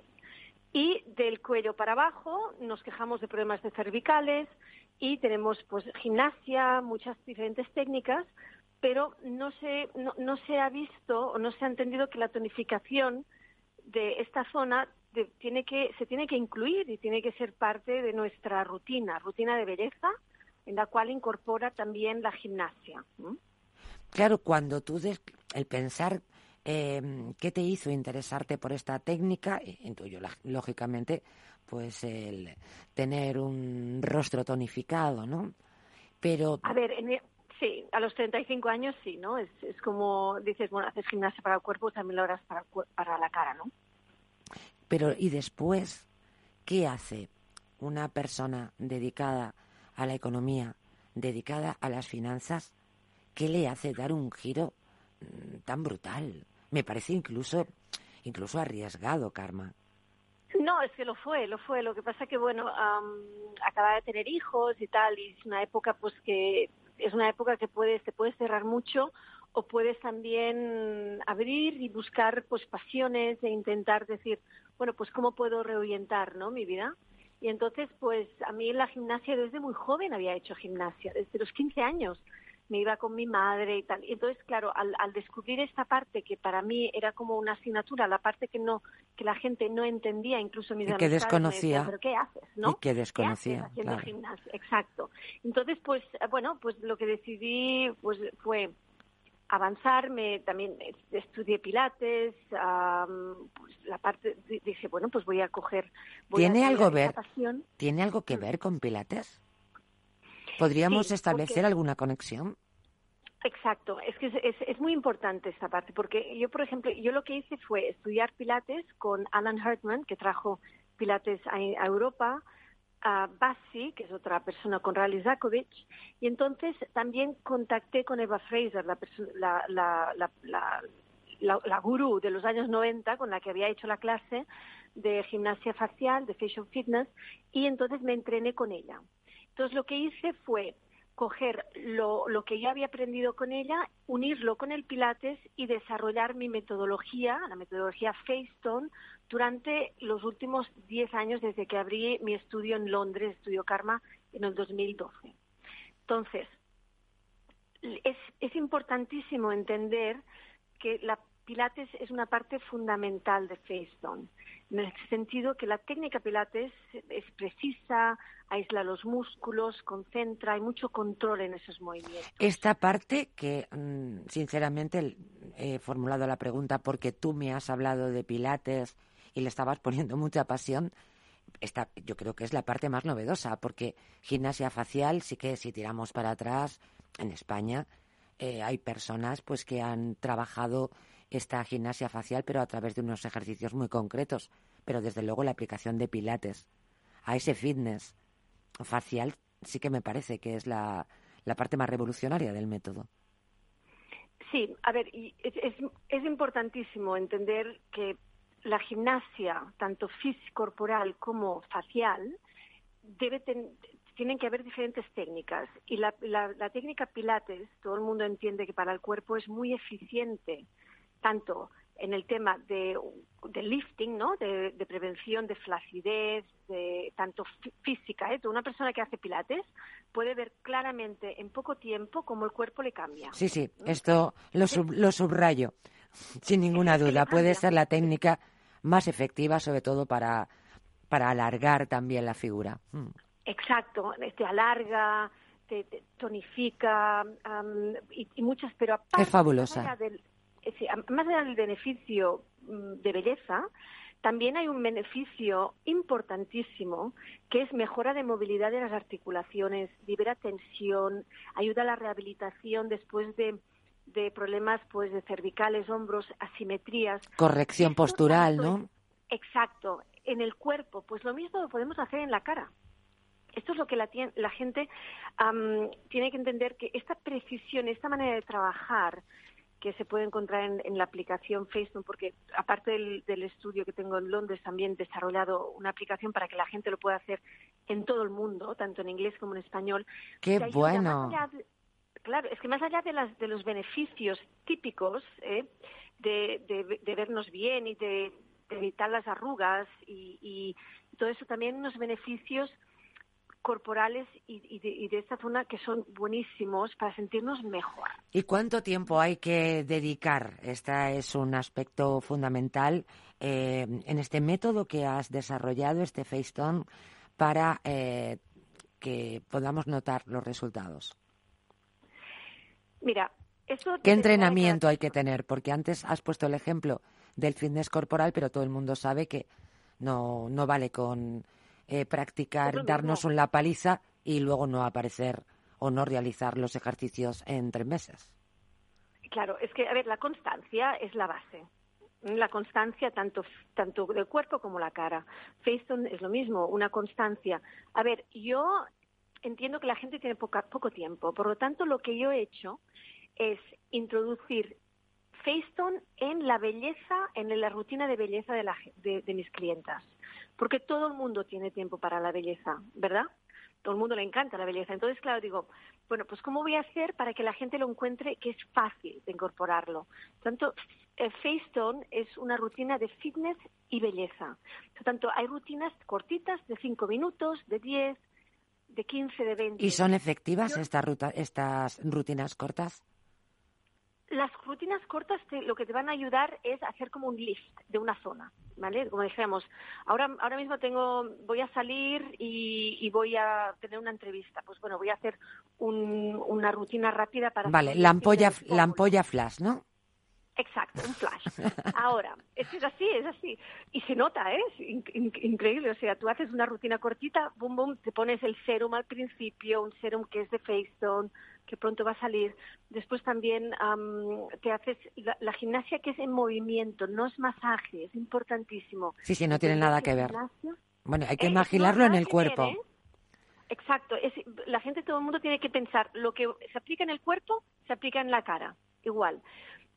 y del cuello para abajo nos quejamos de problemas de cervicales y tenemos pues gimnasia, muchas diferentes técnicas, pero no se, no, no se ha visto o no se ha entendido que la tonificación de esta zona tiene que, se tiene que incluir y tiene que ser parte de nuestra rutina, rutina de belleza, en la cual incorpora también la gimnasia. Claro, cuando tú des, el pensar eh, qué te hizo interesarte por esta técnica, intuyo lógicamente, pues el tener un rostro tonificado, ¿no? Pero a ver, en, sí, a los 35 años sí, ¿no? Es, es como dices, bueno, haces gimnasia para el cuerpo, también lo harás para, para la cara, ¿no? Pero y después, ¿qué hace una persona dedicada a la economía, dedicada a las finanzas, ¿qué le hace dar un giro mm, tan brutal? Me parece incluso, incluso arriesgado, Karma. No, es que lo fue, lo fue. Lo que pasa que, bueno, acaba de tener hijos y tal, y es una época, pues, que es una época que puedes, te puedes cerrar mucho o puedes también abrir y buscar, pues, pasiones e intentar decir, bueno, pues, ¿cómo puedo reorientar, no, mi vida? Y entonces, pues a mí la gimnasia desde muy joven había hecho gimnasia, desde los 15 años me iba con mi madre y tal. Entonces, claro, al, descubrir esta parte que para mí era como una asignatura, la parte que no que la gente no entendía, incluso mis y que desconocía. ¿Pero qué haces? ¿no? Y que desconocía. haciendo gimnasia? Exacto. Entonces, pues, bueno, pues lo que decidí pues fue avanzar, me, también estudié pilates, pues la parte, dije, bueno, pues voy a coger... ¿Tiene algo ver, ¿Tiene algo que mm. ver con pilates? ¿Podríamos establecer alguna conexión? Exacto, es que es, es, muy importante esta parte, porque yo, por ejemplo, yo lo que hice fue estudiar pilates con Alan Hartman, que trajo pilates a Europa, a Bassi, que es otra persona con Rally Zakovic, y entonces también contacté con Eva Fraser, la, la, la, la, gurú de los años 90 con la que había hecho la clase de gimnasia facial, de facial fitness, y entonces me entrené con ella. Entonces lo que hice fue coger lo, que yo había aprendido con ella, unirlo con el Pilates y desarrollar mi metodología, la metodología Facestone, durante los últimos 10 años desde que abrí mi estudio en Londres, Estudio Karma, en el 2012. Entonces, es, es importantísimo entender que la Pilates es una parte fundamental de Facestone, en el sentido que la técnica Pilates es precisa, aísla los músculos, concentra, hay mucho control en esos movimientos. Esta parte que, mm, sinceramente, he formulado la pregunta porque tú me has hablado de Pilates y le estabas poniendo mucha pasión, esta, yo creo que es la parte más novedosa, porque gimnasia facial sí que si tiramos para atrás, en España eh, hay personas pues que han trabajado esta gimnasia facial, pero a través de unos ejercicios muy concretos. Pero desde luego la aplicación de pilates a ese fitness facial sí que me parece que es la, la parte más revolucionaria del método. Sí, a ver, es, es, es importantísimo entender que la gimnasia, tanto físico corporal como facial, debe tienen que haber diferentes técnicas. Y la, la, la, técnica Pilates, todo el mundo entiende que para el cuerpo es muy eficiente tanto en el tema de, lifting, ¿no? De, prevención de flacidez, de tanto física, ¿eh? Una persona que hace pilates puede ver claramente en poco tiempo cómo el cuerpo le cambia. Sí, sí, esto lo, lo subrayo, sin ninguna duda. Puede ser la técnica más efectiva, sobre todo para, para alargar también la figura. Mm. Exacto, te alarga, te, tonifica y, muchas, pero aparte... Es fabulosa más allá del beneficio mm, de belleza, también hay un beneficio importantísimo que es mejora de movilidad de las articulaciones, libera tensión, ayuda a la rehabilitación después de, problemas pues de cervicales, hombros, asimetrías. Corrección postural, ¿no? exacto. En el cuerpo, pues lo mismo lo podemos hacer en la cara. Esto es lo que la, la gente tiene que entender, que esta precisión, esta manera de trabajar, que se puede encontrar en, la aplicación Facebook, porque aparte del, estudio que tengo en Londres, también he desarrollado una aplicación para que la gente lo pueda hacer en todo el mundo, tanto en inglés como en español. ¡Qué bueno! claro, es que más allá de, las, de los beneficios típicos ¿eh? de, vernos bien y de, evitar las arrugas y, y todo eso, también unos beneficios corporales y, de, esta zona que son buenísimos para sentirnos mejor. ¿Y cuánto tiempo hay que dedicar? Este es un aspecto fundamental eh, en este método que has desarrollado, este FaceTone, para eh, que podamos notar los resultados. Mira, eso ¿Qué entrenamiento hay que tener? Porque antes has puesto el ejemplo del fitness corporal, pero todo el mundo sabe que no, no vale con eh, practicar, darnos una paliza y luego no aparecer o no realizar los ejercicios en tres meses. Claro, es que, a ver, la constancia es la base. La constancia tanto, tanto del cuerpo como la cara. Facetone es lo mismo, una constancia. A ver, yo entiendo que la gente tiene poco tiempo, por lo tanto lo que yo he hecho es introducir Facetone en la belleza, en la rutina de belleza de, la, de mis clientas porque todo el mundo tiene tiempo para la belleza, ¿verdad? Todo el mundo le encanta la belleza. Entonces, claro, digo, bueno, pues ¿cómo voy a hacer para que la gente lo encuentre que es fácil de incorporarlo? Tanto el Facetone es una rutina de fitness y belleza. Por tanto, hay rutinas cortitas de 5 minutos, de 10, de 15, de 20. ¿Y son efectivas estas rutinas cortas? Las rutinas cortas lo que te van a ayudar es hacer como un lift de una zona, ¿vale? Como dijéramos, ahora, ahora mismo tengo, voy a salir y, voy a tener una entrevista. Pues bueno, voy a hacer una rutina rápida para... Vale, la ampolla, la ampolla flash, ¿no? Exacto, un flash. Ahora, es así, es así. Y se nota, ¿eh? Es increíble. O sea, tú haces una rutina cortita, boom, boom, te pones el serum al principio, un serum que es de Facetone, que pronto va a salir. Después también te haces la, gimnasia que es en movimiento, no es masaje, es importantísimo. Sí, sí, no tiene nada que ver. Bueno, hay que imaginarlo en el cuerpo. ¿eh? Exacto, es, la gente, todo el mundo tiene que pensar, lo que se aplica en el cuerpo, se aplica en la cara, igual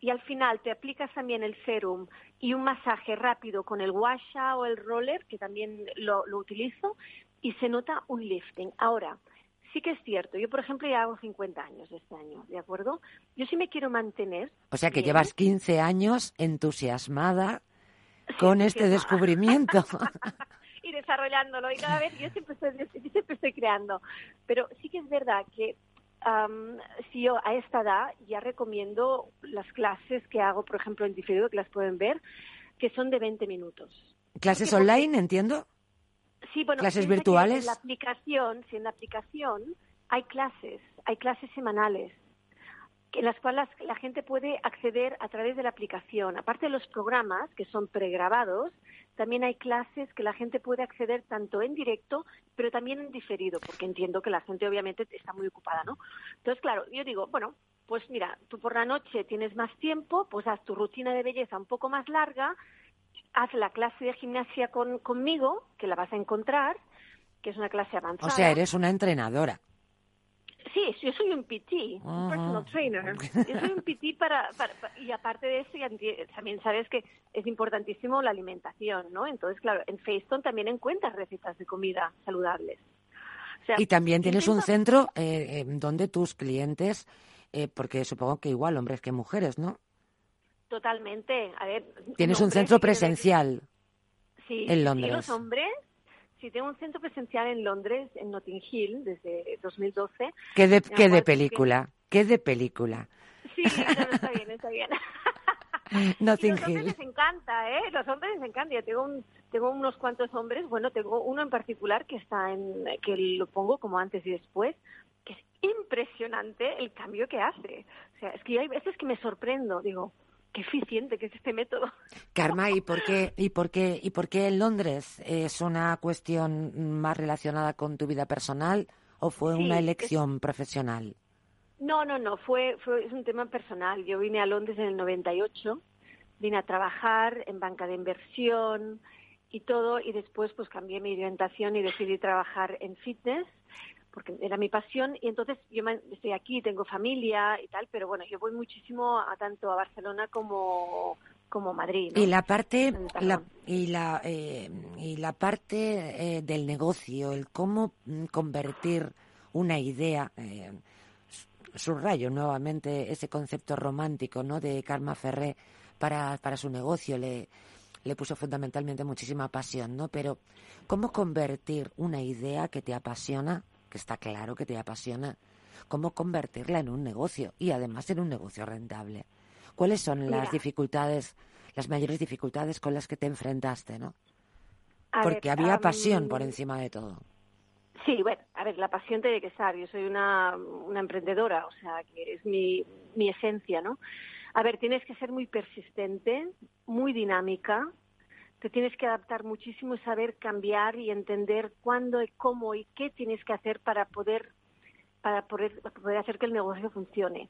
y al final te aplicas también el serum y un masaje rápido con el washa o el roller, que también lo, utilizo, y se nota un lifting. Ahora, sí que es cierto, yo por ejemplo ya hago 50 años este año, ¿de acuerdo? Yo sí me quiero mantener. O sea que llevas 15 años entusiasmada con este descubrimiento. y desarrollándolo y cada vez yo siempre yo siempre estoy creando. Pero sí que es verdad que si yo a esta edad ya recomiendo las clases que hago, por ejemplo, en diferido, que las pueden ver, que son de 20 minutos. ¿Clases online, entiendo? Sí, bueno, ¿clases virtuales? En la aplicación, si en la aplicación hay clases, hay clases semanales en las cuales la gente puede acceder a través de la aplicación. Aparte de los programas, que son pregrabados, también hay clases que la gente puede acceder tanto en directo, pero también en diferido, porque entiendo que la gente obviamente está muy ocupada, ¿no? Entonces, claro, yo digo, bueno, pues mira, tú por la noche tienes más tiempo, pues haz tu rutina de belleza un poco más larga, haz la clase de gimnasia con, conmigo, que la vas a encontrar, que es una clase avanzada. O sea, eres una entrenadora. Sí, yo soy un PT, un personal trainer. Yo soy un PT para, y aparte de eso también sabes que es importantísimo la alimentación, ¿no? Entonces, claro, en Facetone también encuentras recetas de comida saludables. y también tienes un centro eh, donde tus clientes, eh, porque supongo que igual hombres que mujeres, ¿no? Totalmente. A ver, tienes un centro presencial sí, en Londres. los hombres Sí, tengo un centro presencial en Londres, en Notting Hill, desde 2012. ¿Qué de, qué de película? ¿Qué de película? Sí, está bien, está bien. Notting los hombres les encanta, ¿eh? Los hombres les encanta. Yo tengo, un, tengo unos cuantos hombres, bueno, tengo uno en particular que está en, que lo pongo como antes y después, que es impresionante el cambio que hace. O sea, es que hay veces que me sorprendo, digo, qué eficiente que es este método. Karma, ¿y por qué, y por qué, y por qué en Londres es una cuestión más relacionada con tu vida personal o fue una elección profesional? No, no, no, fue, fue es un tema personal. Yo vine a Londres en el 98, vine a trabajar en banca de inversión y todo, y después pues cambié mi orientación y decidí trabajar en fitness porque era mi pasión y entonces yo estoy aquí, tengo familia y tal, pero bueno, yo voy muchísimo a tanto a Barcelona como como Madrid. Y la parte la, y la eh, y la parte eh, del negocio, el cómo mm, convertir una idea eh, subrayo nuevamente ese concepto romántico, ¿no? de Karma Ferré para para su negocio le le puso fundamentalmente muchísima pasión, ¿no? Pero ¿cómo convertir una idea que te apasiona que está claro que te apasiona, cómo convertirla en un negocio y además en un negocio rentable. ¿Cuáles son las dificultades, las mayores dificultades con las que te enfrentaste, no? Porque había pasión por encima de todo. Sí, bueno, a ver, la pasión tiene que estar. Yo soy una, una emprendedora, o sea, que es mi, mi esencia, ¿no? A ver, tienes que ser muy persistente, muy dinámica, te tienes que adaptar muchísimo y saber cambiar y entender cuándo y cómo y qué tienes que hacer para poder para poder, poder hacer que el negocio funcione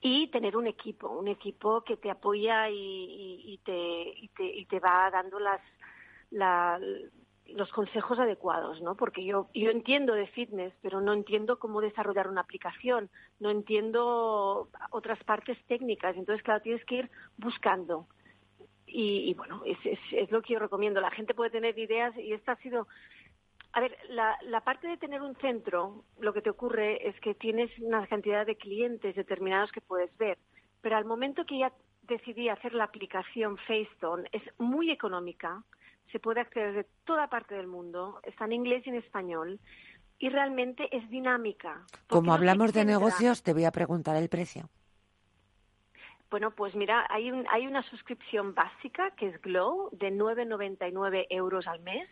y tener un equipo un equipo que te apoya y, te, y te, y te va dando las la, los consejos adecuados, ¿no? Porque yo, yo entiendo de fitness, pero no entiendo cómo desarrollar una aplicación, no entiendo otras partes técnicas, entonces claro, tienes que ir buscando. Y, bueno, es, es, lo que yo recomiendo. La gente puede tener ideas y esta ha sido... A ver, la, la parte de tener un centro, lo que te ocurre es que tienes una cantidad de clientes determinados que puedes ver, pero al momento que ya decidí hacer la aplicación FaceTone, es muy económica, se puede acceder de toda parte del mundo, está en inglés y en español, y realmente es dinámica. Como hablamos de negocios, te voy a preguntar el precio. Bueno, pues mira, hay, hay una suscripción básica que es Glow de 9,99 euros al mes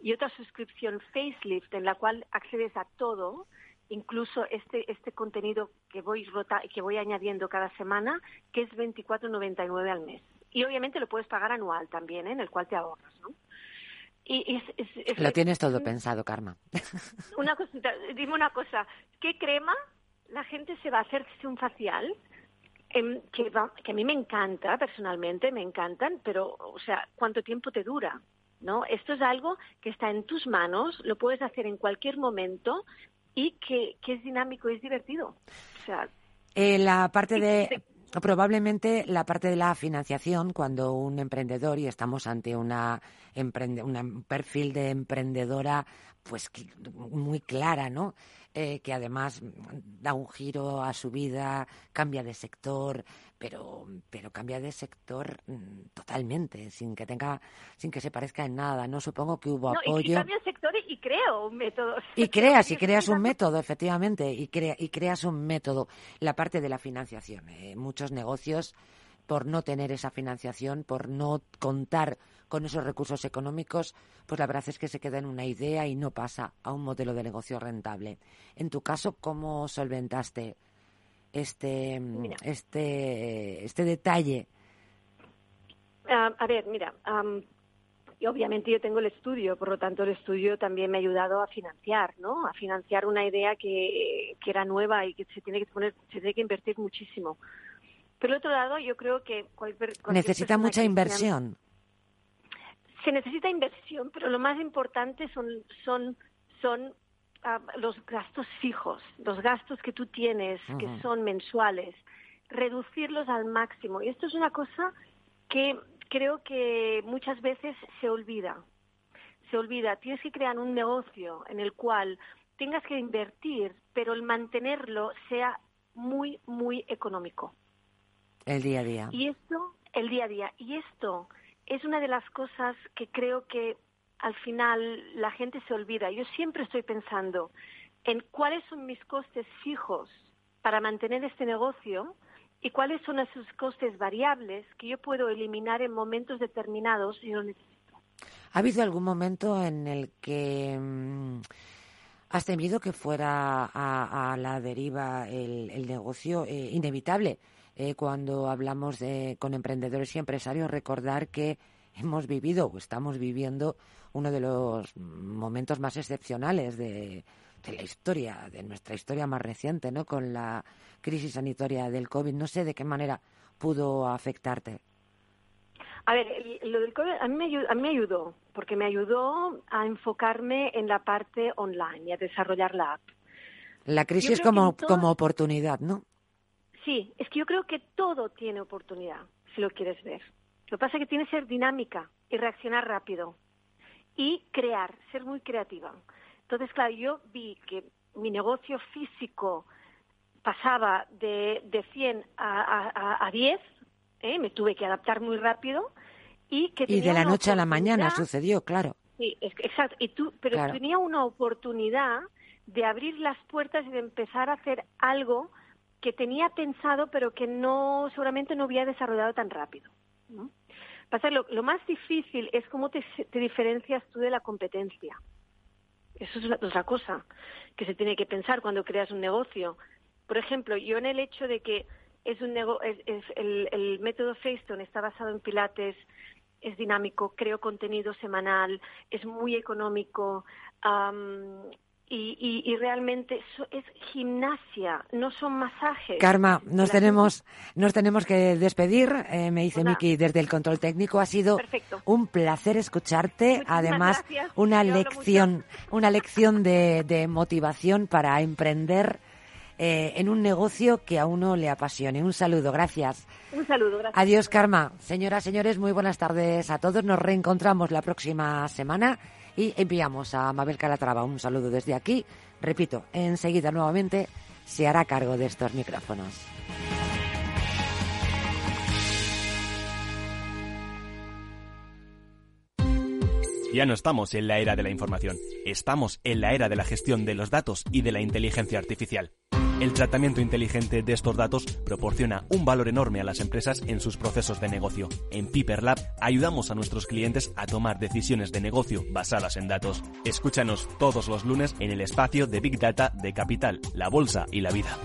y otra suscripción Facelift en la cual accedes a todo, incluso este, este contenido que voy, rota, que voy añadiendo cada semana, que es 24,99 al mes. Y obviamente lo puedes pagar anual también, ¿eh? en el cual te ahorras, ¿no? Y lo tienes todo pensado, Karma. Una cosita, dime una cosa, ¿qué crema la gente se va a hacerse un facial Em, que, que a mí me encanta, personalmente, me encantan, pero, o sea, ¿cuánto tiempo te dura? ¿No? Esto es algo que está en tus manos, lo puedes hacer en cualquier momento y que, que es dinámico y es divertido. O sea, eh, la parte de, probablemente la parte de la financiación, cuando un emprendedor y estamos ante una un perfil de emprendedora, pues muy clara, ¿no? Eh, que además da un giro a su vida, cambia de sector, pero, pero cambia de sector mm, totalmente, sin que tenga, sin que se parezca en nada. No supongo que hubo apoyo. Y, cambia de sector y creo un método. Y creas, y creas un método, efectivamente, y, crea, y creas un método. La parte de la financiación. Eh, muchos negocios por no tener esa financiación, por no contar con esos recursos económicos, pues la verdad es que se queda en una idea y no pasa a un modelo de negocio rentable. En tu caso, ¿cómo solventaste este, este, este detalle? Ah, a ver, mira, y obviamente yo tengo el estudio, por lo tanto el estudio también me ha ayudado a financiar, ¿no? A financiar una idea que, que era nueva y que se tiene que poner, se tiene que invertir muchísimo. Por otro lado, yo creo que cualquier, necesita mucha inversión se necesita inversión, pero lo más importante son, son, son ah, los gastos fijos, los gastos que tú tienes, que son mensuales, reducirlos al máximo. Y esto es una cosa que creo que muchas veces se olvida. Se olvida. Tienes que crear un negocio en el cual tengas que invertir, pero el mantenerlo sea muy, muy económico. El día a día. Y esto, el día a día. Y esto es una de las cosas que creo que al final la gente se olvida. Yo siempre estoy pensando en cuáles son mis costes fijos para mantener este negocio y cuáles son esos costes variables que yo puedo eliminar en momentos determinados si lo necesito. ¿Ha habido algún momento en el que mm, has temido que fuera a, la deriva el, negocio eh, inevitable? Eh, cuando hablamos de, con emprendedores y empresarios, recordar que hemos vivido o estamos viviendo uno de los momentos más excepcionales de, de la historia, de nuestra historia más reciente, ¿no? Con la crisis sanitaria del COVID. No sé de qué manera pudo afectarte. A ver, lo del COVID a mí, me ayudó, a mí me ayudó, porque me ayudó a enfocarme en la parte online y a desarrollar la app. La crisis como, como oportunidad, ¿no? Sí, es que yo creo que todo tiene oportunidad, si lo quieres ver. Lo que pasa es que tiene que ser dinámica y reaccionar rápido y crear, ser muy creativa. Entonces, claro, yo vi que mi negocio físico pasaba de, de 100 a, a, a 10, ¿eh? me tuve que adaptar muy rápido y que Y de la noche a la mañana sucedió, claro. Sí, exacto. Y tú, pero tenía una oportunidad de abrir las puertas y de empezar a hacer algo que tenía pensado, pero que no seguramente no había desarrollado tan rápido. ¿no? Pasa, lo, más difícil es cómo te, te, diferencias tú de la competencia. Eso es otra cosa que se tiene que pensar cuando creas un negocio. Por ejemplo, yo en el hecho de que es un nego es, es el, el, método Facetone está basado en Pilates, es dinámico, creo contenido semanal, es muy económico, um, y, y, y, realmente so, es gimnasia, no son masajes. Karma, nos tenemos, nos tenemos que despedir. Eh, me dice Miki desde el control técnico. Ha sido Perfecto. un placer escucharte. Muchísimas Además, gracias. una lección, una lección de, de motivación para emprender eh, en un negocio que a uno le apasione. Un saludo, gracias. Un saludo, gracias. Adiós, Karma. Señoras, señores, muy buenas tardes a todos. Nos reencontramos la próxima semana y enviamos a Mabel Calatrava un saludo desde aquí. Repito, enseguida nuevamente se hará cargo de estos micrófonos. Ya no estamos en la era de la información, estamos en la era de la gestión de los datos y de la inteligencia artificial. El tratamiento inteligente de estos datos proporciona un valor enorme a las empresas en sus procesos de negocio. En Piper Lab ayudamos a nuestros clientes a tomar decisiones de negocio basadas en datos. Escúchanos todos los lunes en el espacio de Big Data de Capital, la Bolsa y la Vida.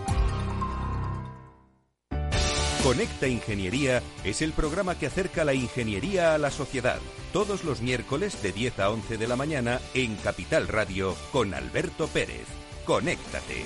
Conecta Ingeniería es el programa que acerca la ingeniería a la sociedad. Todos los miércoles de 10 a 11 de la mañana en Capital Radio con Alberto Pérez. Conéctate.